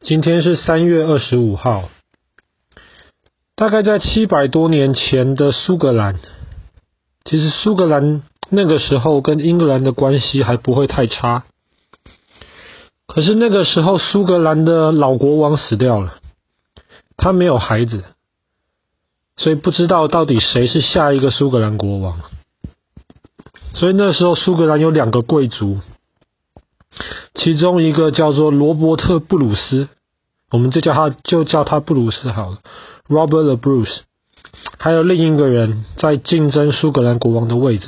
今天是三月二十五号。大概在七百多年前的苏格兰，其实苏格兰那个时候跟英格兰的关系还不会太差。可是那个时候苏格兰的老国王死掉了，他没有孩子，所以不知道到底谁是下一个苏格兰国王。所以那时候苏格兰有两个贵族，其中一个叫做罗伯特·布鲁斯，我们就叫他就叫他布鲁斯好了。Robert the Bruce，还有另一个人在竞争苏格兰国王的位置。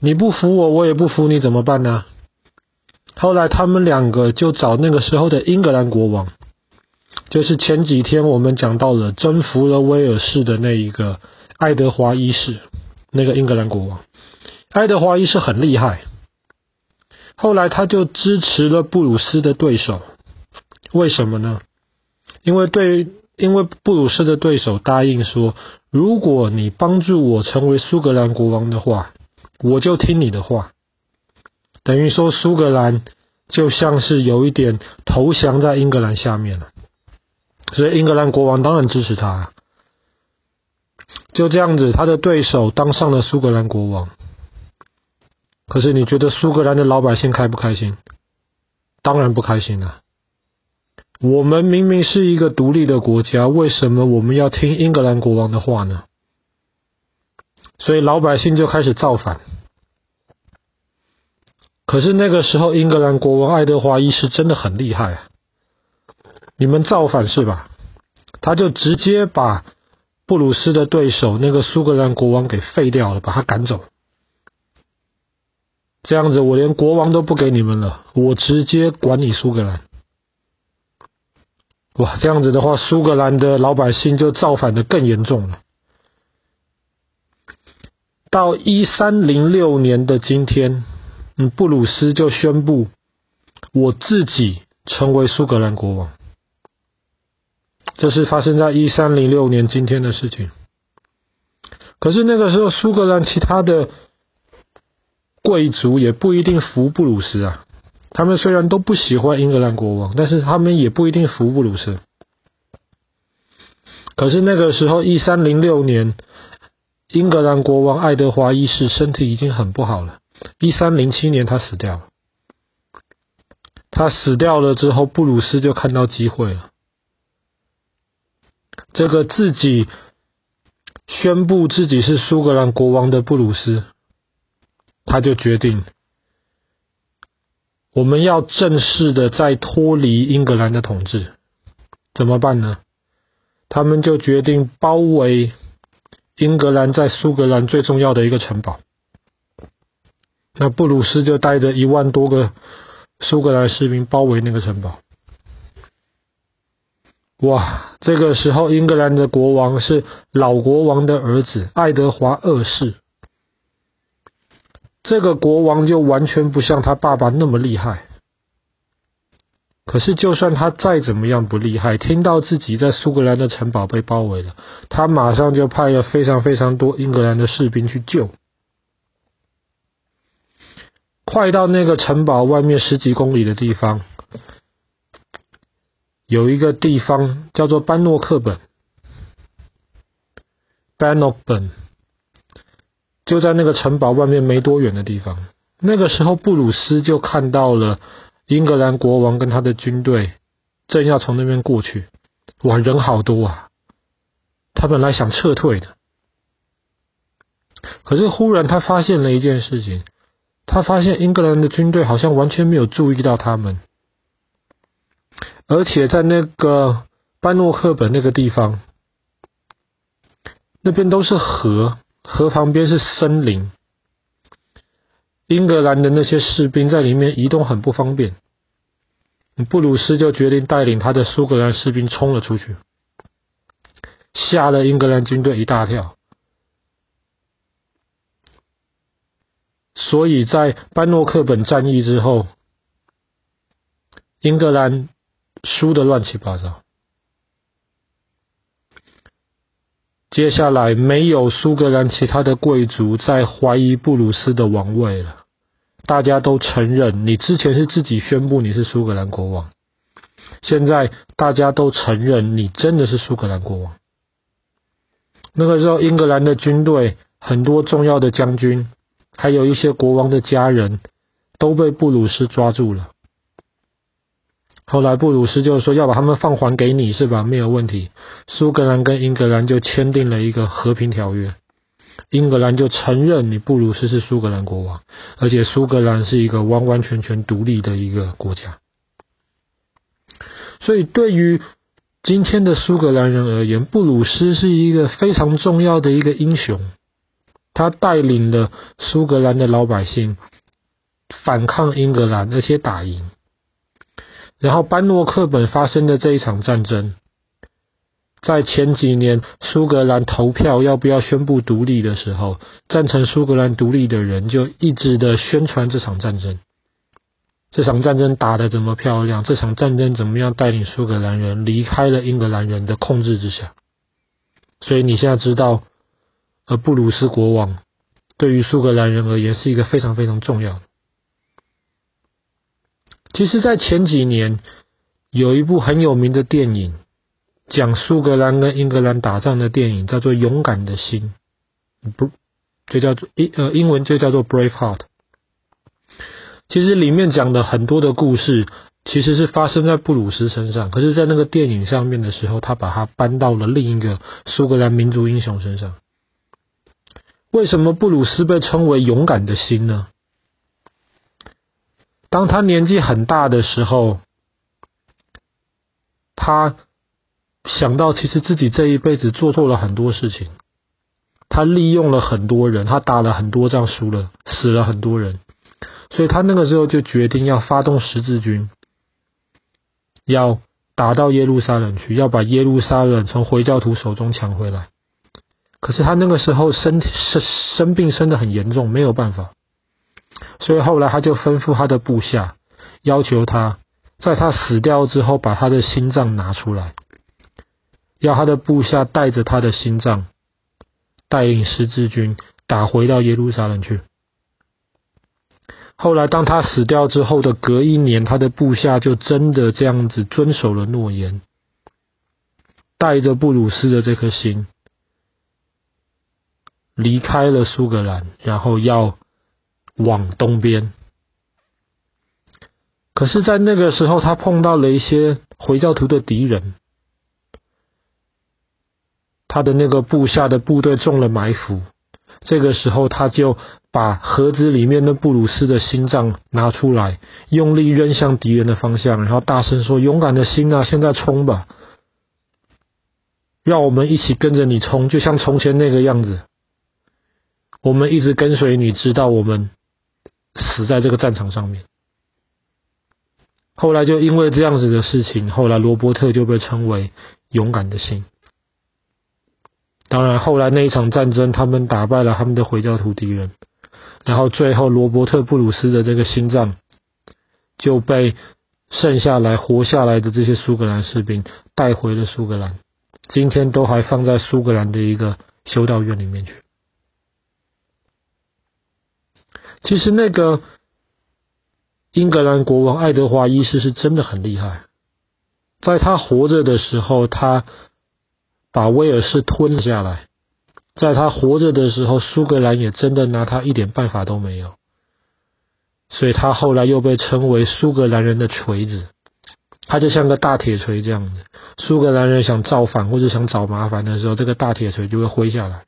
你不服我，我也不服你，怎么办呢？后来他们两个就找那个时候的英格兰国王，就是前几天我们讲到了征服了威尔士的那一个爱德华一世，那个英格兰国王。爱德华一世很厉害，后来他就支持了布鲁斯的对手。为什么呢？因为对。因为布鲁斯的对手答应说，如果你帮助我成为苏格兰国王的话，我就听你的话。等于说，苏格兰就像是有一点投降在英格兰下面了。所以，英格兰国王当然支持他。就这样子，他的对手当上了苏格兰国王。可是，你觉得苏格兰的老百姓开不开心？当然不开心了。我们明明是一个独立的国家，为什么我们要听英格兰国王的话呢？所以老百姓就开始造反。可是那个时候，英格兰国王爱德华一世真的很厉害啊！你们造反是吧？他就直接把布鲁斯的对手那个苏格兰国王给废掉了，把他赶走。这样子，我连国王都不给你们了，我直接管你苏格兰。哇，这样子的话，苏格兰的老百姓就造反的更严重了。到一三零六年的今天，嗯，布鲁斯就宣布我自己成为苏格兰国王。这是发生在一三零六年今天的事情。可是那个时候，苏格兰其他的贵族也不一定服布鲁斯啊。他们虽然都不喜欢英格兰国王，但是他们也不一定服布鲁斯。可是那个时候，一三零六年，英格兰国王爱德华一世身体已经很不好了。一三零七年，他死掉了。他死掉了之后，布鲁斯就看到机会了。这个自己宣布自己是苏格兰国王的布鲁斯，他就决定。我们要正式的再脱离英格兰的统治，怎么办呢？他们就决定包围英格兰在苏格兰最重要的一个城堡。那布鲁斯就带着一万多个苏格兰士兵包围那个城堡。哇，这个时候英格兰的国王是老国王的儿子爱德华二世。这个国王就完全不像他爸爸那么厉害。可是，就算他再怎么样不厉害，听到自己在苏格兰的城堡被包围了，他马上就派了非常非常多英格兰的士兵去救。快到那个城堡外面十几公里的地方，有一个地方叫做班诺克本 （Banockburn）。就在那个城堡外面没多远的地方，那个时候布鲁斯就看到了英格兰国王跟他的军队正要从那边过去，哇，人好多啊！他本来想撤退的，可是忽然他发现了一件事情，他发现英格兰的军队好像完全没有注意到他们，而且在那个班诺克本那个地方，那边都是河。河旁边是森林，英格兰的那些士兵在里面移动很不方便。布鲁斯就决定带领他的苏格兰士兵冲了出去，吓了英格兰军队一大跳。所以在班诺克本战役之后，英格兰输得乱七八糟。接下来没有苏格兰其他的贵族再怀疑布鲁斯的王位了，大家都承认你之前是自己宣布你是苏格兰国王，现在大家都承认你真的是苏格兰国王。那个时候，英格兰的军队很多重要的将军，还有一些国王的家人，都被布鲁斯抓住了。后来布鲁斯就说要把他们放还给你，是吧？没有问题。苏格兰跟英格兰就签订了一个和平条约，英格兰就承认你布鲁斯是苏格兰国王，而且苏格兰是一个完完全全独立的一个国家。所以对于今天的苏格兰人而言，布鲁斯是一个非常重要的一个英雄，他带领了苏格兰的老百姓反抗英格兰，而且打赢。然后班诺克本发生的这一场战争，在前几年苏格兰投票要不要宣布独立的时候，赞成苏格兰独立的人就一直的宣传这场战争。这场战争打得怎么漂亮？这场战争怎么样带领苏格兰人离开了英格兰人的控制之下？所以你现在知道，而布鲁斯国王对于苏格兰人而言是一个非常非常重要的。其实，在前几年，有一部很有名的电影，讲苏格兰跟英格兰打仗的电影，叫做《勇敢的心》，不，就叫做英呃英文就叫做《Brave Heart》。其实里面讲的很多的故事，其实是发生在布鲁斯身上，可是，在那个电影上面的时候，他把它搬到了另一个苏格兰民族英雄身上。为什么布鲁斯被称为勇敢的心呢？当他年纪很大的时候，他想到其实自己这一辈子做错了很多事情，他利用了很多人，他打了很多仗输了，死了很多人，所以他那个时候就决定要发动十字军，要打到耶路撒冷去，要把耶路撒冷从回教徒手中抢回来。可是他那个时候身体生生病生的很严重，没有办法。所以后来他就吩咐他的部下，要求他在他死掉之后把他的心脏拿出来，要他的部下带着他的心脏，带领十字军打回到耶路撒冷去。后来当他死掉之后的隔一年，他的部下就真的这样子遵守了诺言，带着布鲁斯的这颗心离开了苏格兰，然后要。往东边，可是，在那个时候，他碰到了一些回教徒的敌人，他的那个部下的部队中了埋伏。这个时候，他就把盒子里面的布鲁斯的心脏拿出来，用力扔向敌人的方向，然后大声说：“勇敢的心啊，现在冲吧！让我们一起跟着你冲，就像从前那个样子。我们一直跟随你，直到我们。”死在这个战场上面。后来就因为这样子的事情，后来罗伯特就被称为勇敢的心。当然，后来那一场战争，他们打败了他们的回教徒敌人，然后最后罗伯特布鲁斯的这个心脏就被剩下来活下来的这些苏格兰士兵带回了苏格兰，今天都还放在苏格兰的一个修道院里面去。其实那个英格兰国王爱德华一世是真的很厉害，在他活着的时候，他把威尔士吞了下来；在他活着的时候，苏格兰也真的拿他一点办法都没有，所以他后来又被称为苏格兰人的锤子，他就像个大铁锤这样子。苏格兰人想造反或者想找麻烦的时候，这个大铁锤就会挥下来。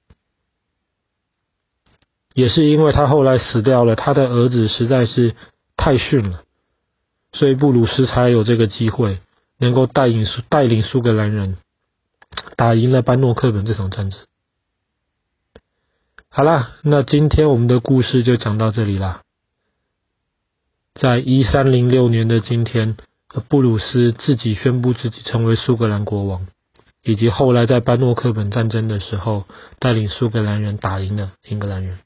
也是因为他后来死掉了，他的儿子实在是太逊了，所以布鲁斯才有这个机会，能够带领苏带领苏格兰人打赢了班诺克本这场战争。好啦，那今天我们的故事就讲到这里啦。在一三零六年的今天，布鲁斯自己宣布自己成为苏格兰国王，以及后来在班诺克本战争的时候，带领苏格兰人打赢了英格兰人。